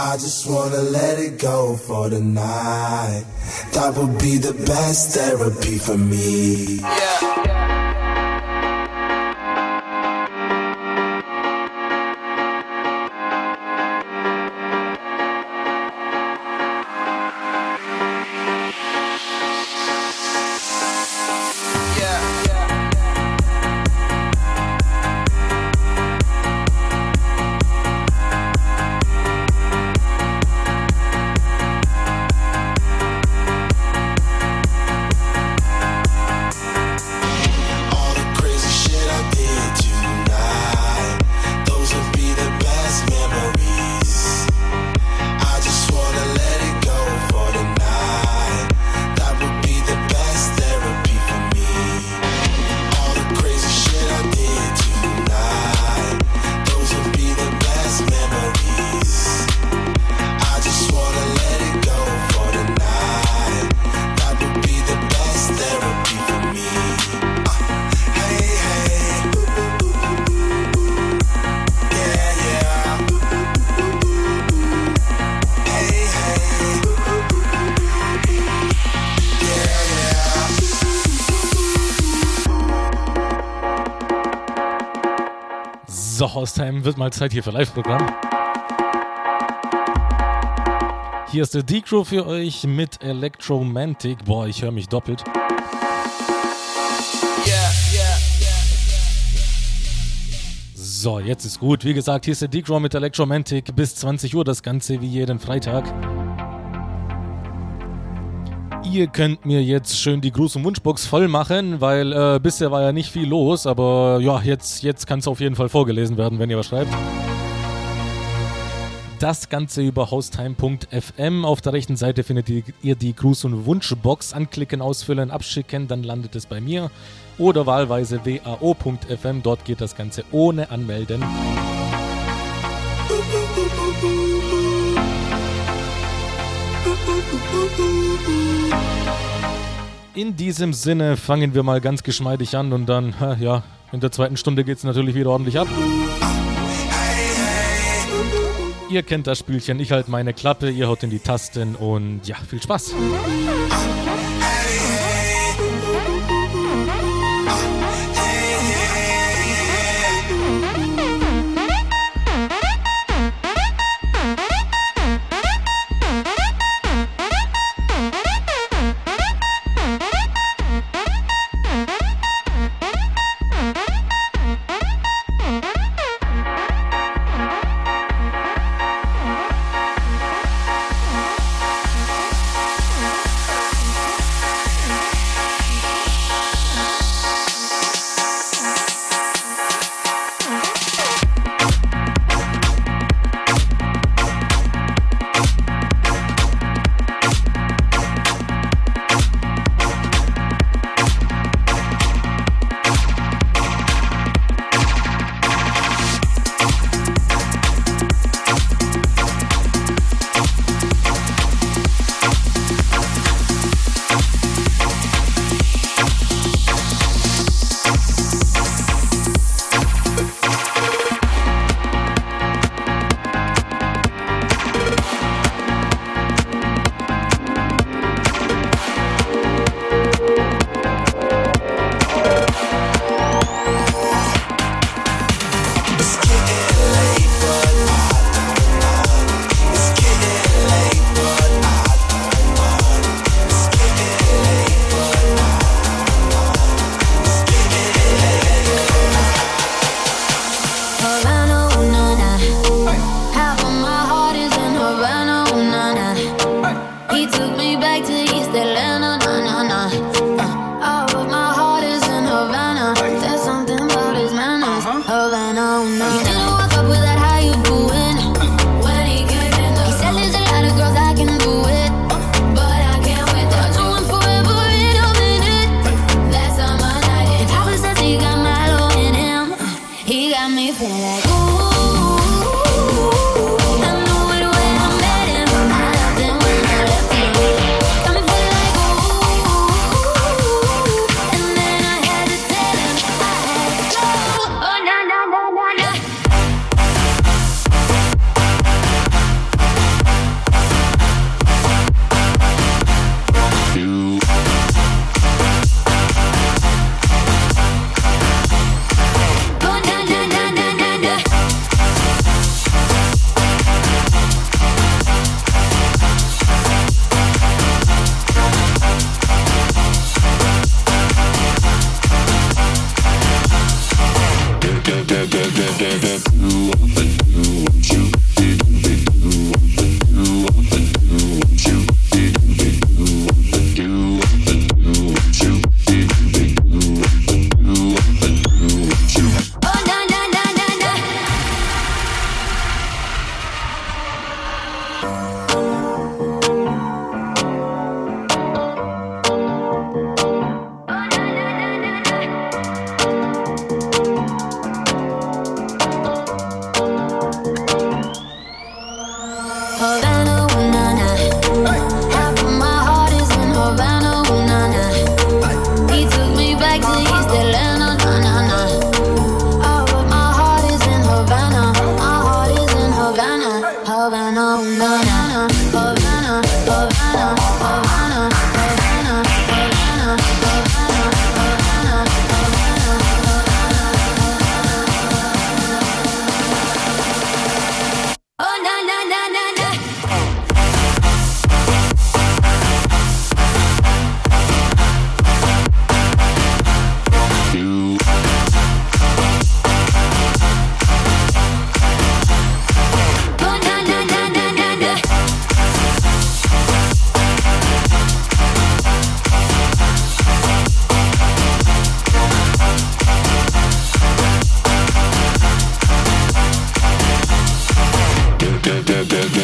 I just wanna let it go for the night. That would be the best therapy for me. Yeah. Haustime wird mal Zeit hier für Live-Programm. Hier ist der D-Crew für euch mit Electromantic. Boah, ich höre mich doppelt. So, jetzt ist gut. Wie gesagt, hier ist der D-Crew mit Electromantic bis 20 Uhr. Das Ganze wie jeden Freitag. Ihr könnt mir jetzt schön die Gruß- und Wunschbox voll machen, weil äh, bisher war ja nicht viel los, aber ja, jetzt, jetzt kann es auf jeden Fall vorgelesen werden, wenn ihr was schreibt. Das Ganze über hostime.fm. Auf der rechten Seite findet ihr die Gruß- und Wunschbox. Anklicken, ausfüllen, abschicken, dann landet es bei mir. Oder wahlweise wao.fm. Dort geht das Ganze ohne Anmelden. In diesem Sinne fangen wir mal ganz geschmeidig an und dann, ja, in der zweiten Stunde geht es natürlich wieder ordentlich ab. Ihr kennt das Spielchen, ich halte meine Klappe, ihr haut in die Tasten und ja, viel Spaß. da da da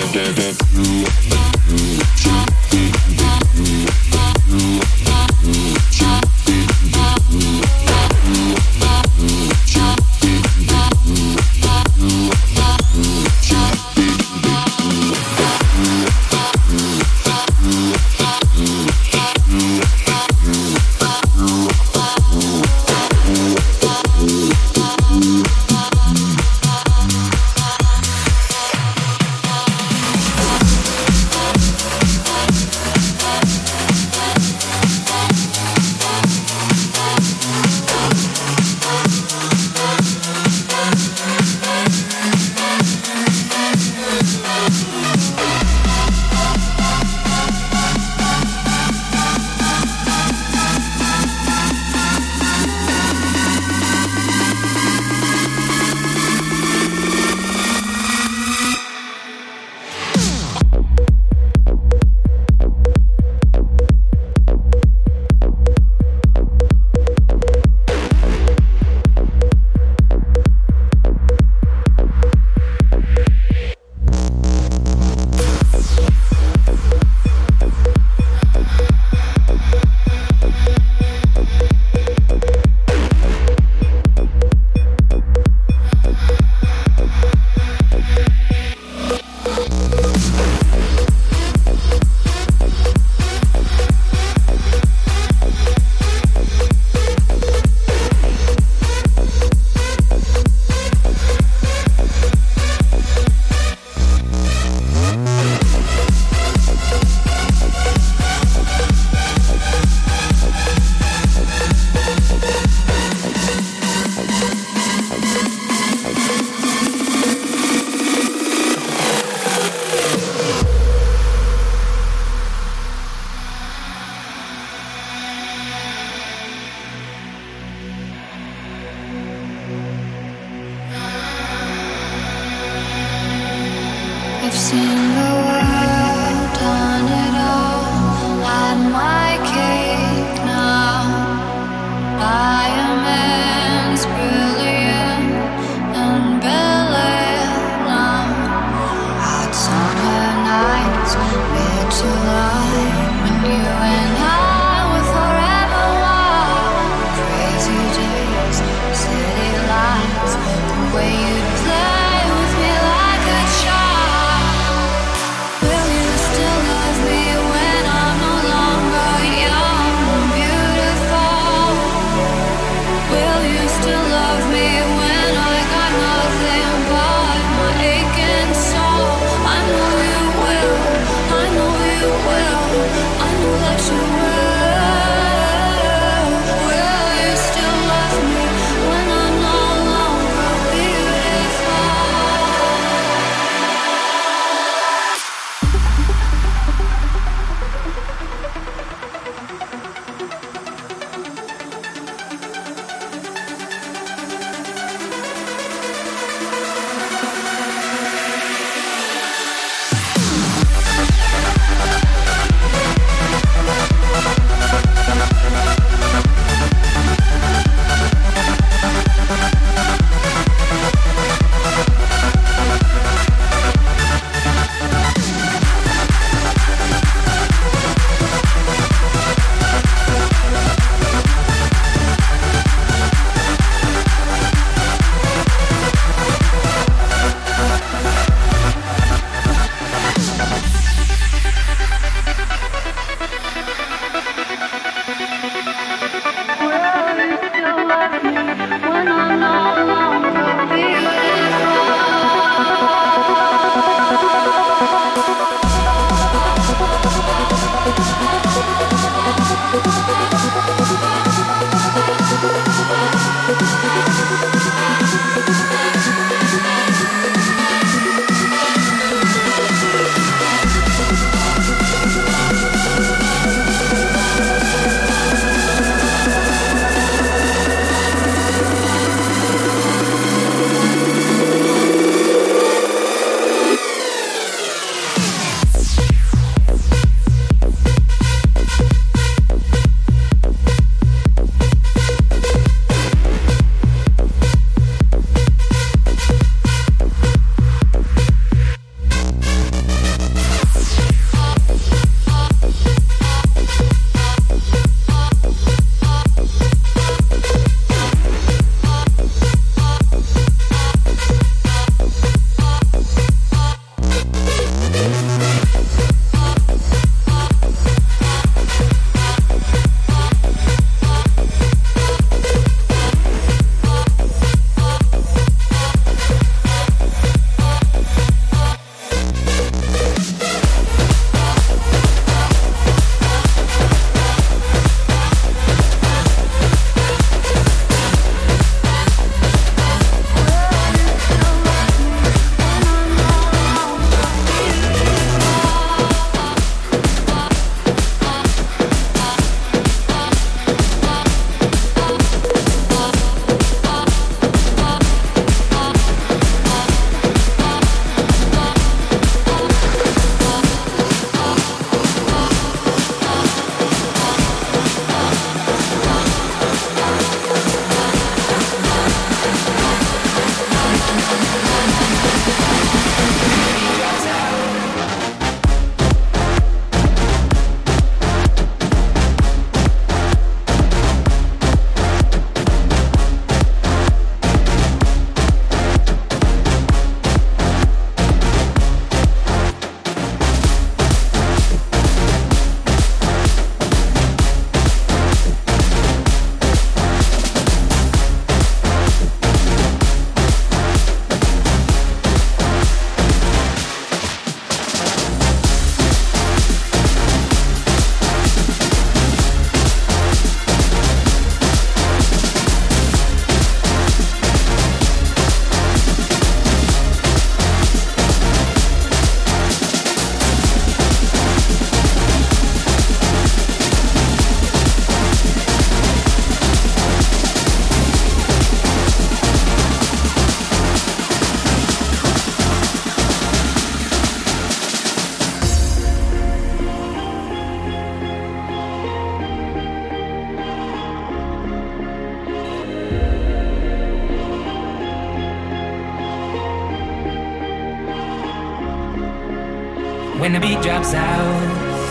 when the beat drops out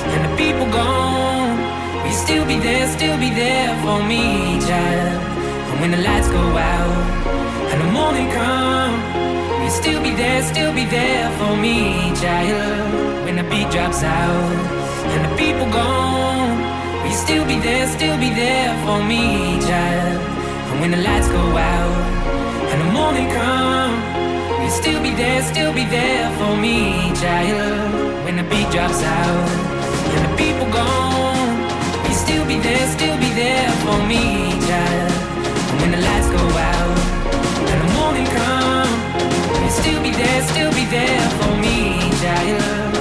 and the people gone, will you still be there, still be there for me, child? And when the lights go out and the morning come, will you still be there, still be there for me, child? When the beat drops out and the people gone, you still be there, still be there for me, child? And when the lights go out and the morning come, you still be there, still be there for me, child? When the beat drops out and the people gone. You still be there, still be there for me, child. And when the lights go out and the morning come, you still be there, still be there for me, child.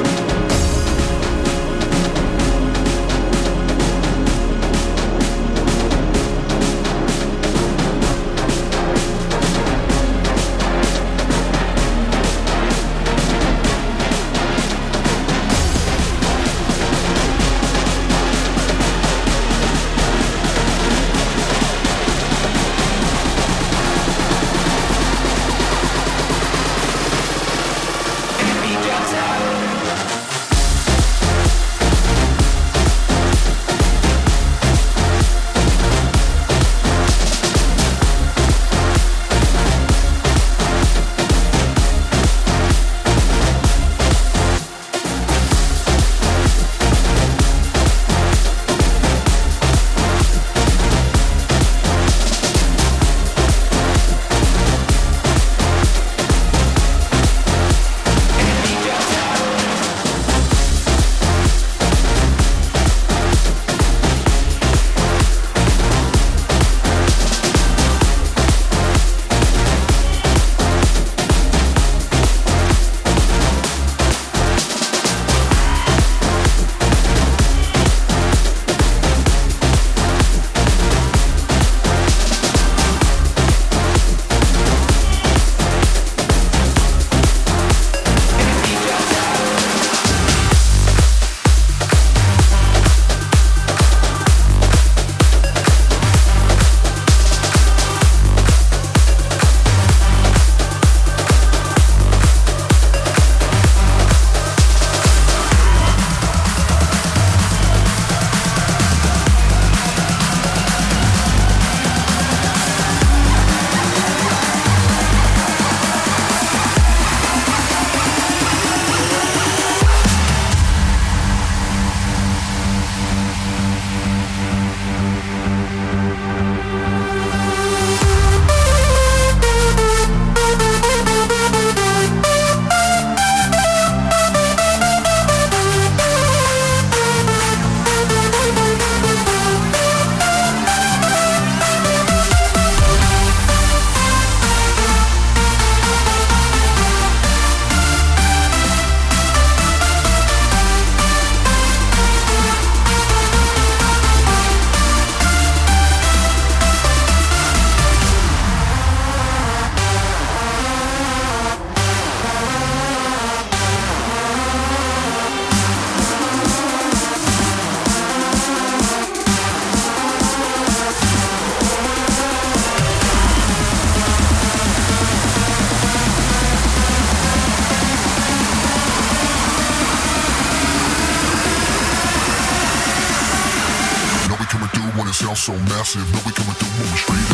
so massive, no we coming through moving straight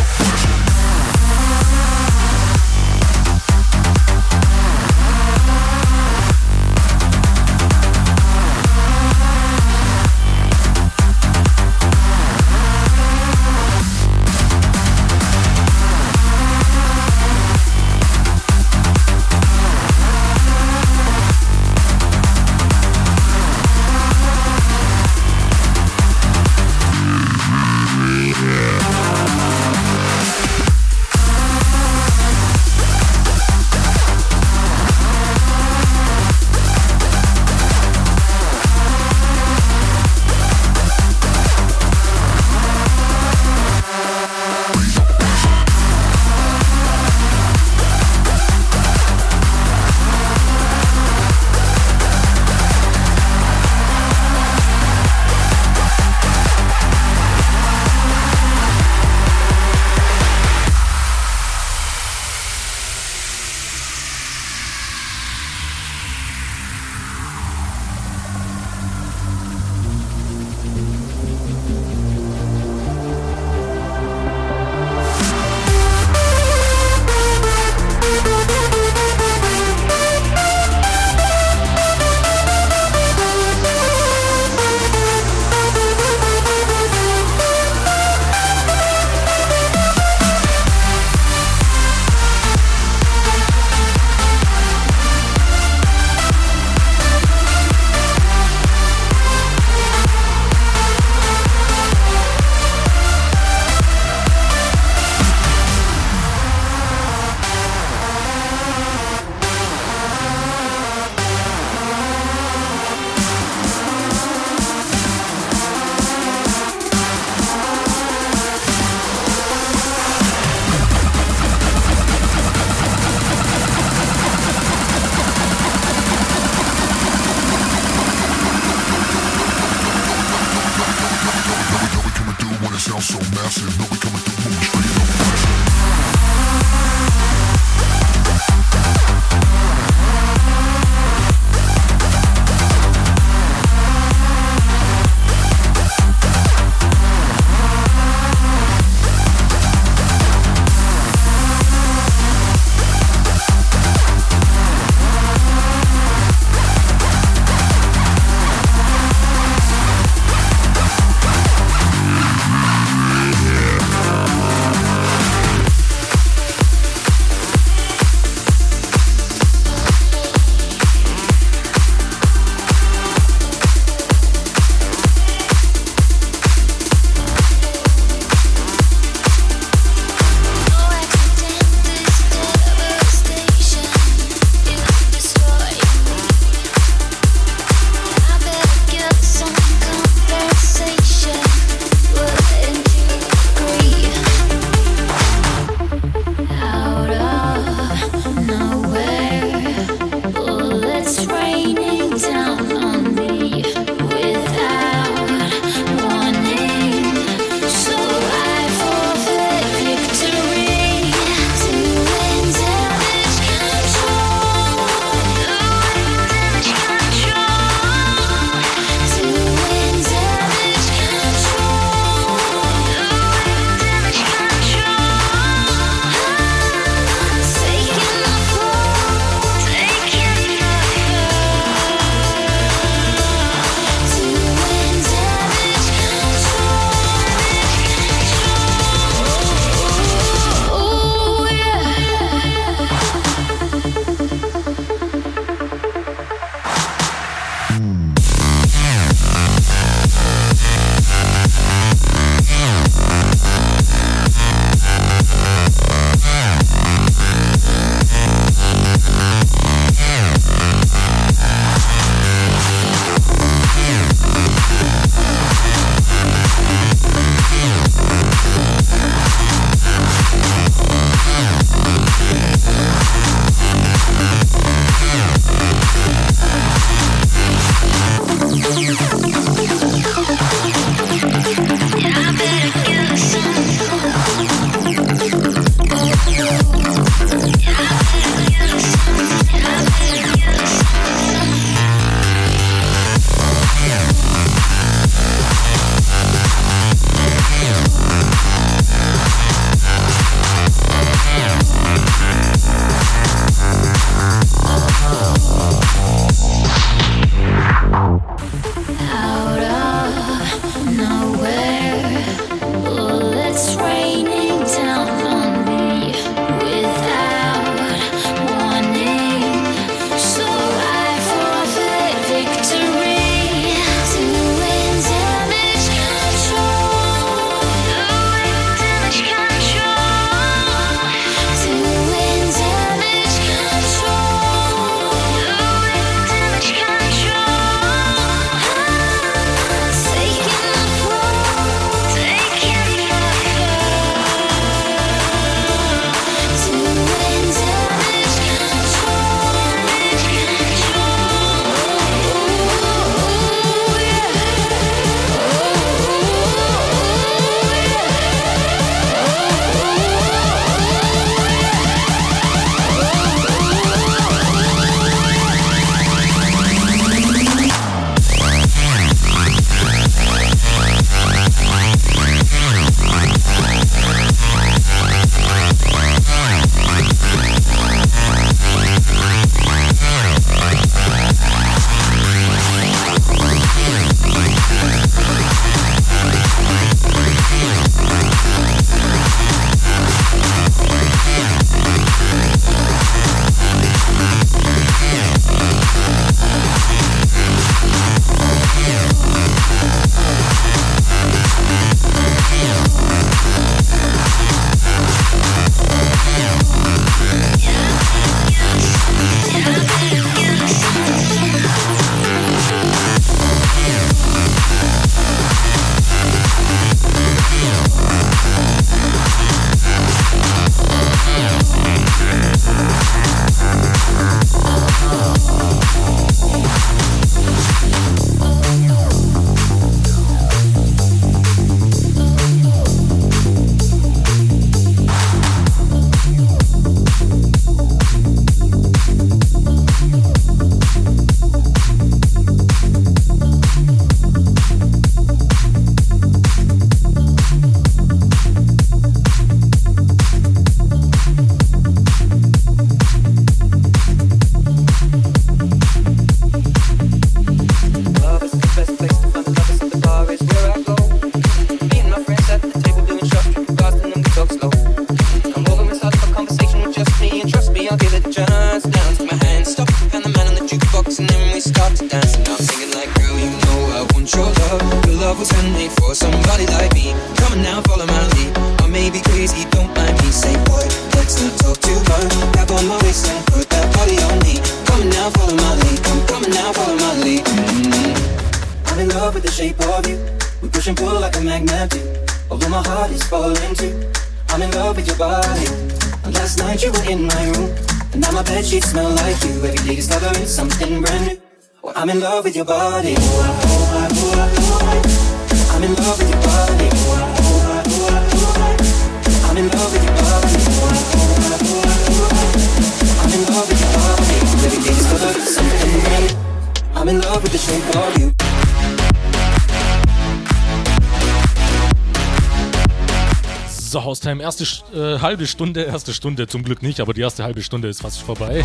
äh, halbe Stunde, erste Stunde zum Glück nicht, aber die erste halbe Stunde ist fast vorbei.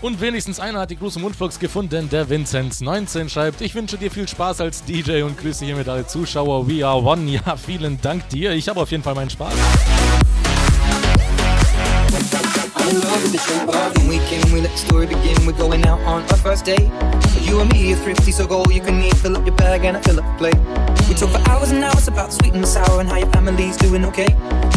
Und wenigstens einer hat die große Mundbox gefunden, der Vinzenz19 schreibt, ich wünsche dir viel Spaß als DJ und grüße hiermit alle Zuschauer. We are one. Ja, vielen Dank dir. Ich habe auf jeden Fall meinen Spaß. in love with the You and me are thrifty, so go you can eat. Fill up your bag and I fill up the plate. We talk for hours and hours about sweet and sour and how your family's doing okay.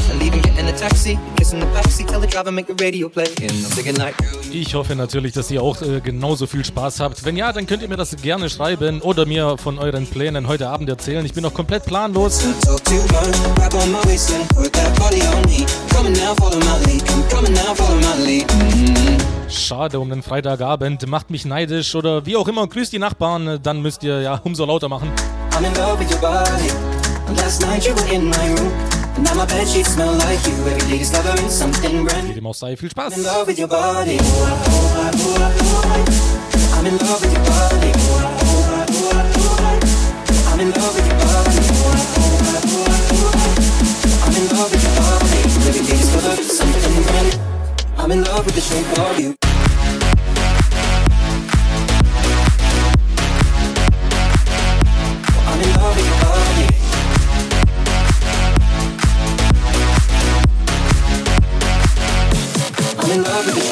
And even getting a taxi, kissing the backseat, tell the driver make the radio play. And I'm thinking like, ich hoffe natürlich, dass ihr auch äh, genauso viel Spaß habt. Wenn ja, dann könnt ihr mir das gerne schreiben oder mir von euren Plänen heute Abend erzählen. Ich bin noch komplett planlos. Schade um den Freitagabend, macht mich neidisch oder wie auch immer. Grüßt die Nachbarn, dann müsst ihr ja umso lauter machen. I'm in love with your body. Last night you were in my room. And now my bed sheets smell like you. Every day discovering something brand new. Dem auch sei, viel Spaß. I'm in love with your body. I'm in love with your body. I'm in love with your body. I'm in love with your body. Every day discovering something brand new. I'm in love with the shape of you. I'm in love with body. I'm in love with the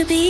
to be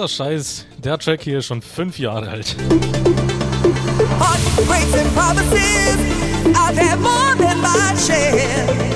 Krasser Scheiß. Der Track hier ist schon fünf Jahre alt. Heartbreaks and promises, I've had more than my share.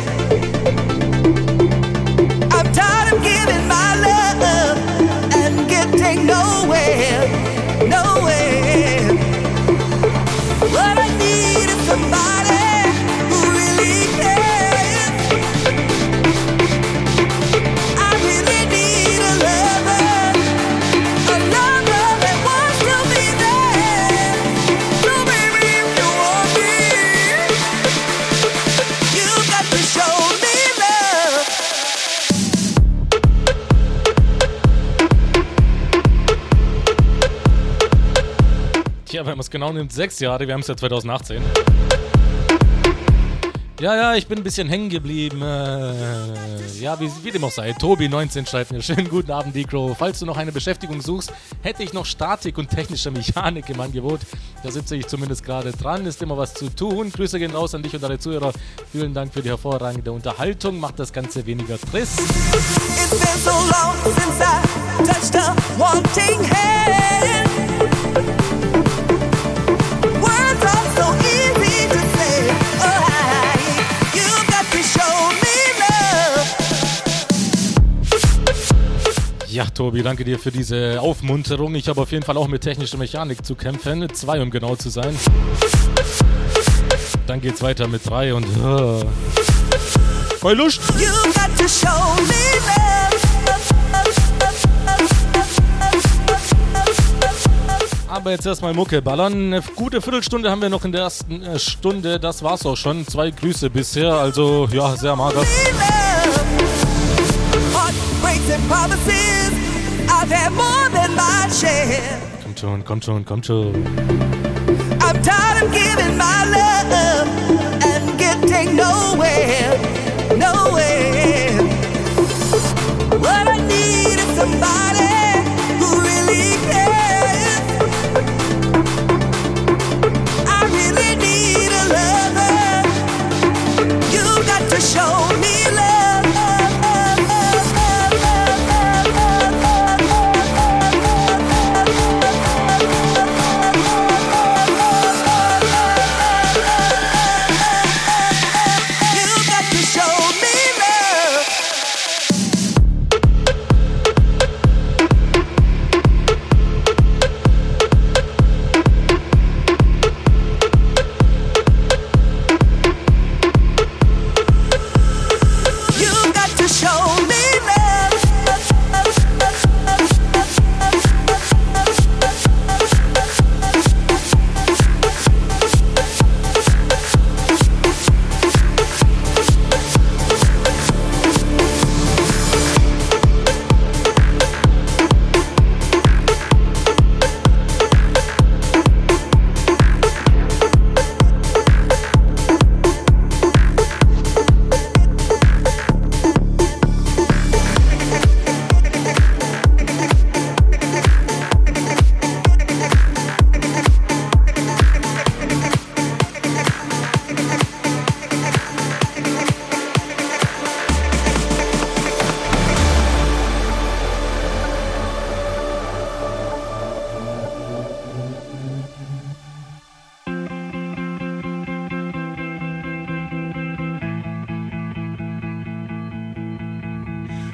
Genau nimmt, sechs Jahre. Wir haben es ja 2018. Ja, ja, ich bin ein bisschen hängen geblieben. Äh, ja, wie, wie dem auch sei. Tobi19 schreibt mir, schönen guten Abend, Decro. Falls du noch eine Beschäftigung suchst, hätte ich noch Statik und technische Mechanik im Angebot. Da sitze ich zumindest gerade dran, ist immer was zu tun. Grüße gehen raus an dich und deine Zuhörer. Vielen Dank für die hervorragende Unterhaltung. Macht das Ganze weniger Triss. It's been so long since I touched a. Ja, Tobi, danke dir für diese Aufmunterung. Ich habe auf jeden Fall auch mit technischer Mechanik zu kämpfen. Zwei, um genau zu sein. Dann geht's weiter mit drei und. Äh, Lust. You got to show me Aber jetzt erstmal Mucke ballern. Eine gute Viertelstunde haben wir noch in der ersten äh, Stunde. Das war's auch schon. Zwei Grüße bisher. Also, ja, sehr mager. Kommt schon, kommt schon, kommt schon. I'm tired of giving my love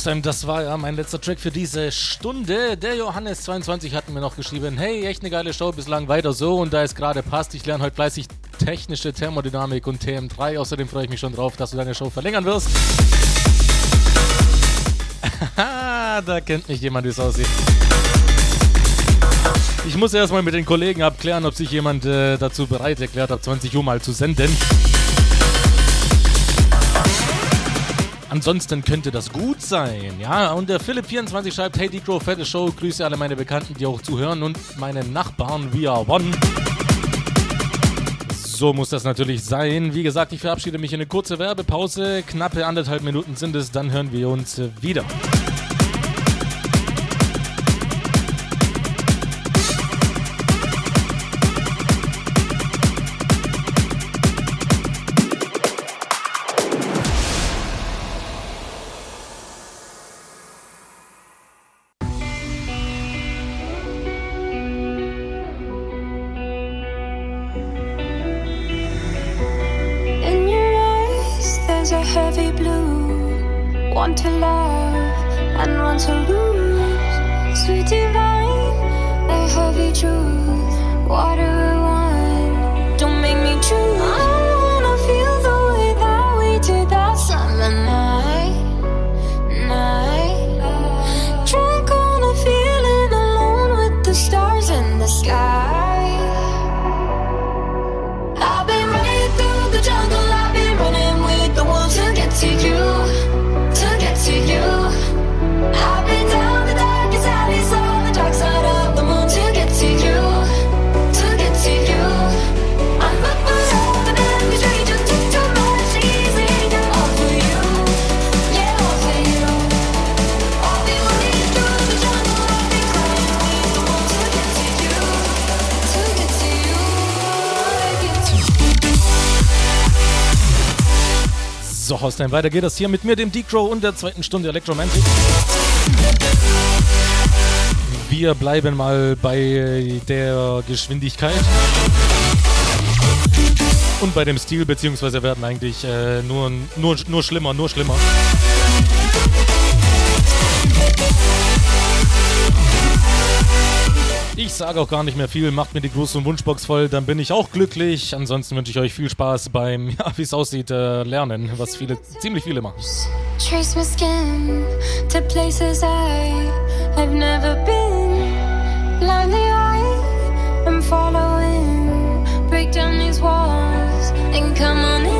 Haustime, das war ja mein letzter Track für diese Stunde. Der Johannes22 hat mir noch geschrieben, hey, echt eine geile Show, bislang weiter so und da es gerade passt, ich lerne heute fleißig technische Thermodynamik und TM3. Außerdem freue ich mich schon drauf, dass du deine Show verlängern wirst. da kennt mich jemand, wie es aussieht. Ich muss erstmal mit den Kollegen abklären, ob sich jemand äh, dazu bereit erklärt, ab 20 Uhr mal zu senden. Ansonsten könnte das gut sein, ja. Und der Philipp24 schreibt, hey Decro, fette Show, grüße alle meine Bekannten, die auch zuhören und meine Nachbarn via One. So muss das natürlich sein. Wie gesagt, ich verabschiede mich in eine kurze Werbepause. Knappe anderthalb Minuten sind es, dann hören wir uns wieder. So, Haustime, weiter geht es hier mit mir, dem Decro und der zweiten Stunde Electromantic. Wir bleiben mal bei der Geschwindigkeit. Und bei dem Stil, beziehungsweise werden eigentlich äh, nur, nur, nur schlimmer, nur schlimmer. Sage auch gar nicht mehr viel, macht mir die große und Wunschbox voll, dann bin ich auch glücklich. Ansonsten wünsche ich euch viel Spaß beim, ja, wie es aussieht, äh, Lernen, was viele, ziemlich viele machen. Trace my skin to places I have never been. Blindly I am following. Break down these walls and come on in.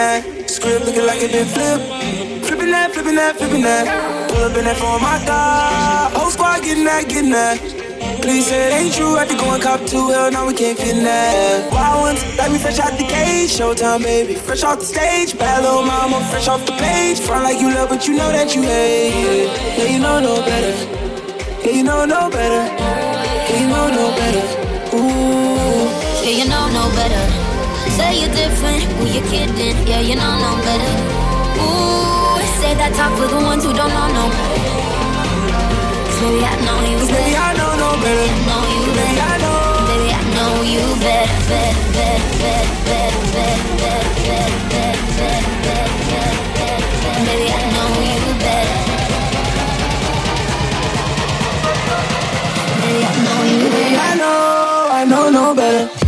that. Script looking like it been flipped. Flipping that, flipping that, flipping that. Pull up in that for my God. Whole squad getting that, getting that. Please say it ain't true. I could go and cop two. Hell, now we can't fit in that. Wild ones, like me fresh out the cage. Showtime, baby. Fresh off the stage. Bad little mama, fresh off the page. Front like you love, but you know that you hate. Yeah, you know no better. Yeah, you know no better. Yeah, you know no better. Ooh. Yeah, you know no better. Say you're different, who you kidding? Yeah, you know no better. Ooh, say that talk for the ones who don't know no better. 'Cause baby, I know you Cause baby, I know no better. I know you Baby, I better. know. Baby, I know you better, better, better, better, better, better, better, better, better, better, better, better, better. Baby, I know you better. Baby, I know you better. I know, I know no better.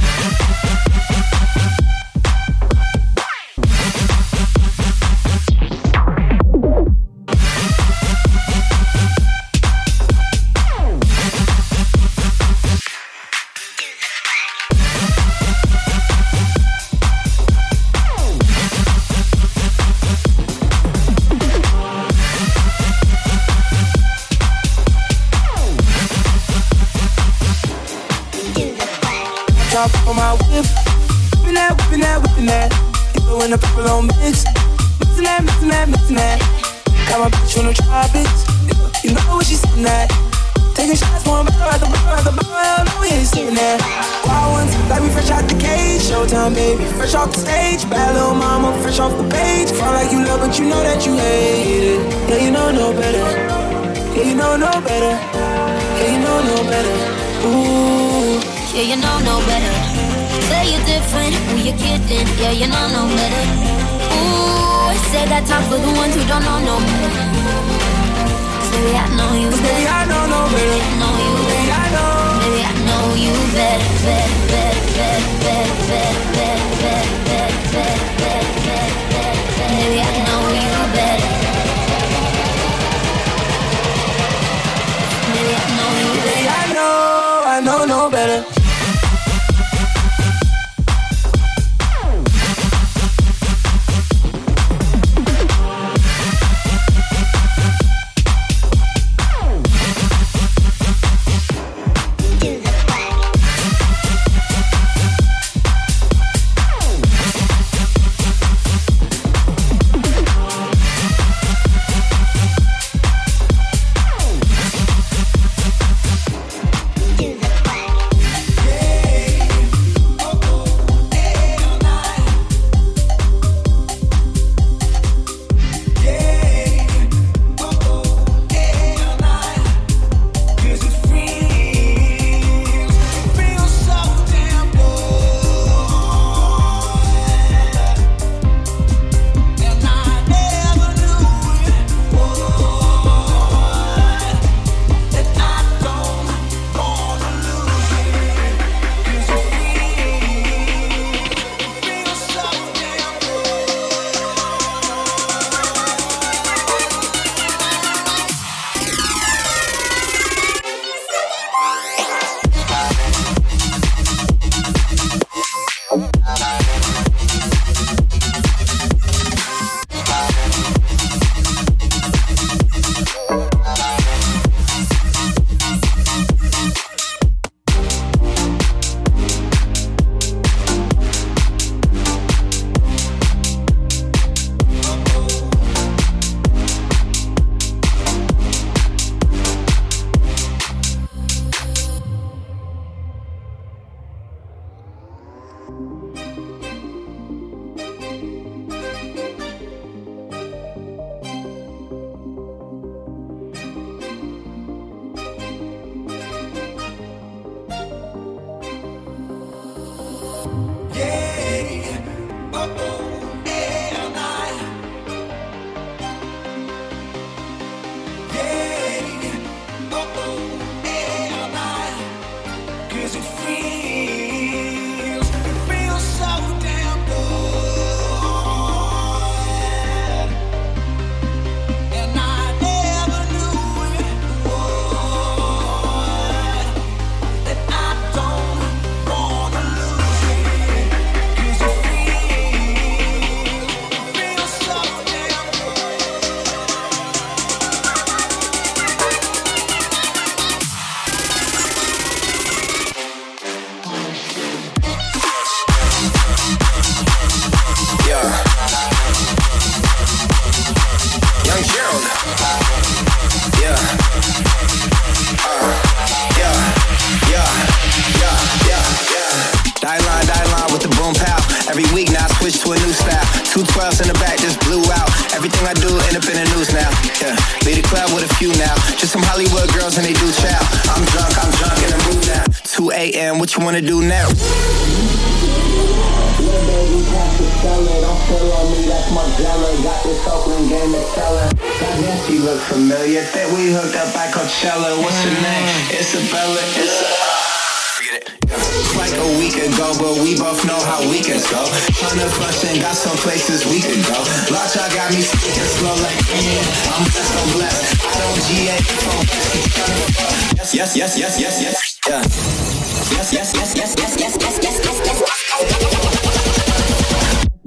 Yeah, you know no better. Say you're different, who you kidding? Yeah, you know no better. Ooh, say that talk for the ones who don't know no better. baby, I know you Baby, better. I know no better. I know you Baby, better. I know. Baby, I know you better, better, better, better, better, better, better, better, better, better, better, better, better. Baby, I know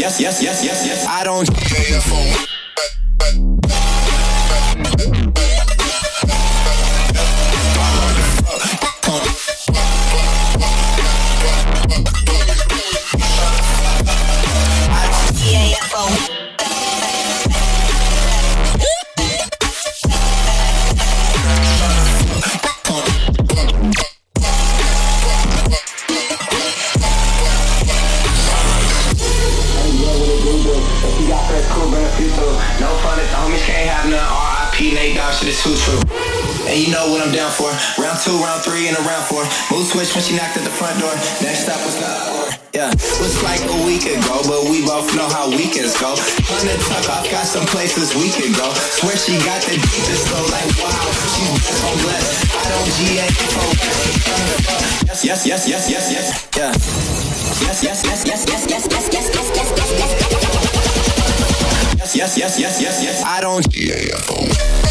Yes, yes, yes, yes, yes. I don't GA phone. Two, round three, and a round four. Mood switch when she knocked at the front door. Next stop was the. Yeah, was like a week ago, but we both know how weekends go. Hundred tuck off, got some places we could go. Swear she got the deepest flow, like wow, she's on blessed. I don't GA Yes, yes, yes, yes, yes, yes, yeah. Yes, yes, yes, yes, yes, yes, yes, yes, yes, yes, yes, yes. Yes, yes, yes, yes, yes. I don't GAFO.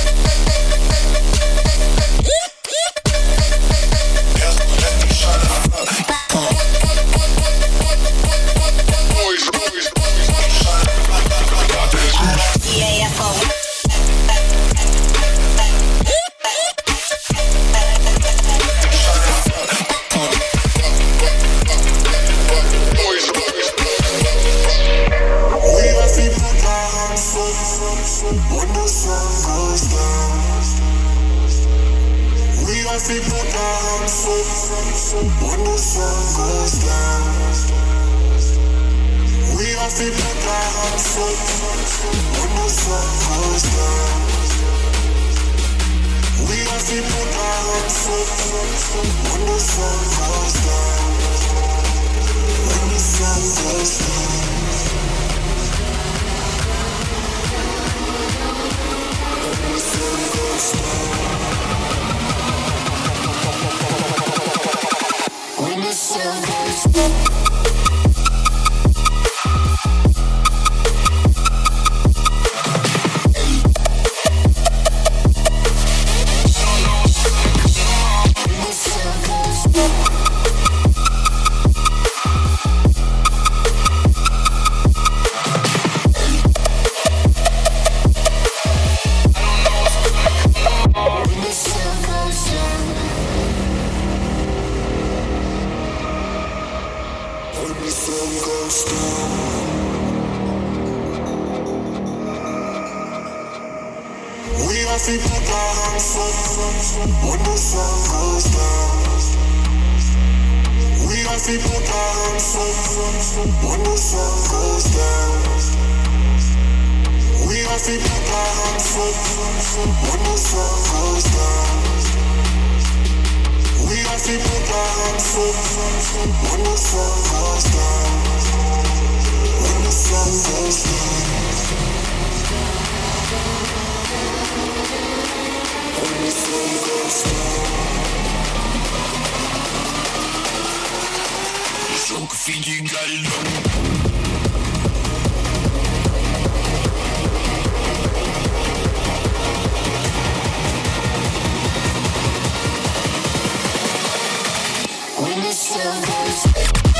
still lose.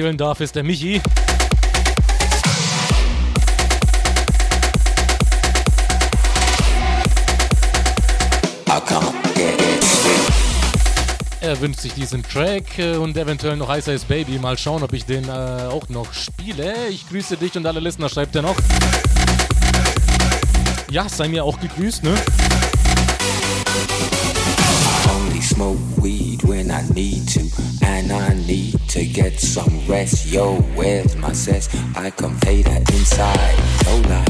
fehlen darf, ist der Michi. Er wünscht sich diesen Track äh, und eventuell noch Ice Ice Baby. Mal schauen, ob ich den äh, auch noch spiele. Ich grüße dich und alle Listener, schreibt er noch. Ja, sei mir auch gegrüßt, ne? Only smoke weed when I need to, and I need to get some rest. Yo, where's my sense? I convey that inside. No lie.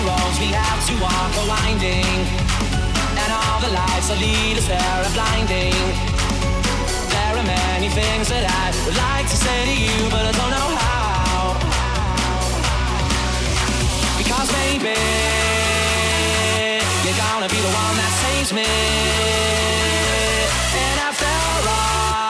The roads we have to walk are winding. And all the lights that lead us there are blinding. There are many things that I would like to say to you, but I don't know how. Because maybe you're gonna be the one that saves me. And after all,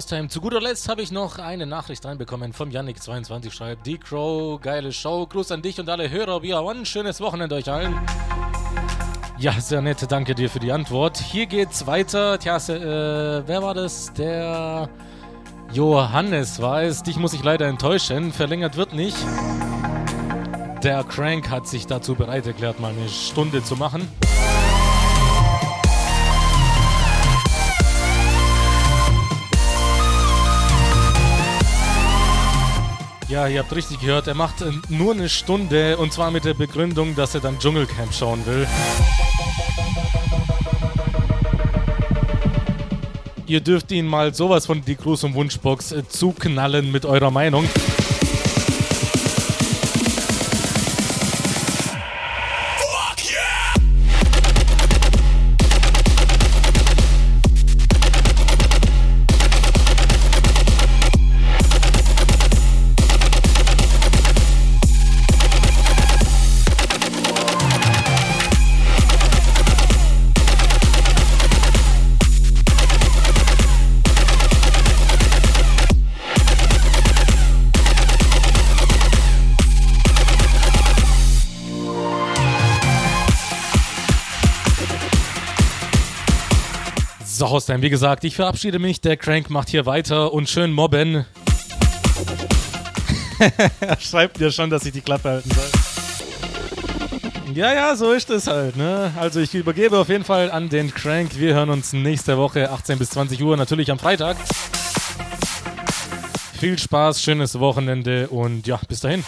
Haustime. Zu guter Letzt habe ich noch eine Nachricht reinbekommen vom Yannick22 schreibt, Die Crow, geile Show, Gruß an dich und alle Hörer, wir ein schönes Wochenende euch allen. Ja, sehr nett, danke dir für die Antwort. Hier geht's weiter. Tja, äh, wer war das? Der Johannes war es. Dich muss ich leider enttäuschen. Verlängert wird nicht. Der Crank hat sich dazu bereit erklärt, mal eine Stunde zu machen. Ja, ihr habt richtig gehört, er macht äh, nur eine Stunde und zwar mit der Begründung, dass er dann Dschungelcamp schauen will. Ihr dürft ihn mal sowas von die Gruß- und Wunschbox äh, zuknallen mit eurer Meinung. So, Haustime, wie gesagt, ich verabschiede mich. Der Crank macht hier weiter und schön mobben. er schreibt mir schon, dass ich die Klappe halten soll. Ja, ja, so ist es halt, ne? Also ich übergebe auf jeden Fall an den Crank. Wir hören uns nächste Woche 18 bis 20 Uhr, natürlich am Freitag. Viel Spaß, schönes Wochenende und ja, bis dahin.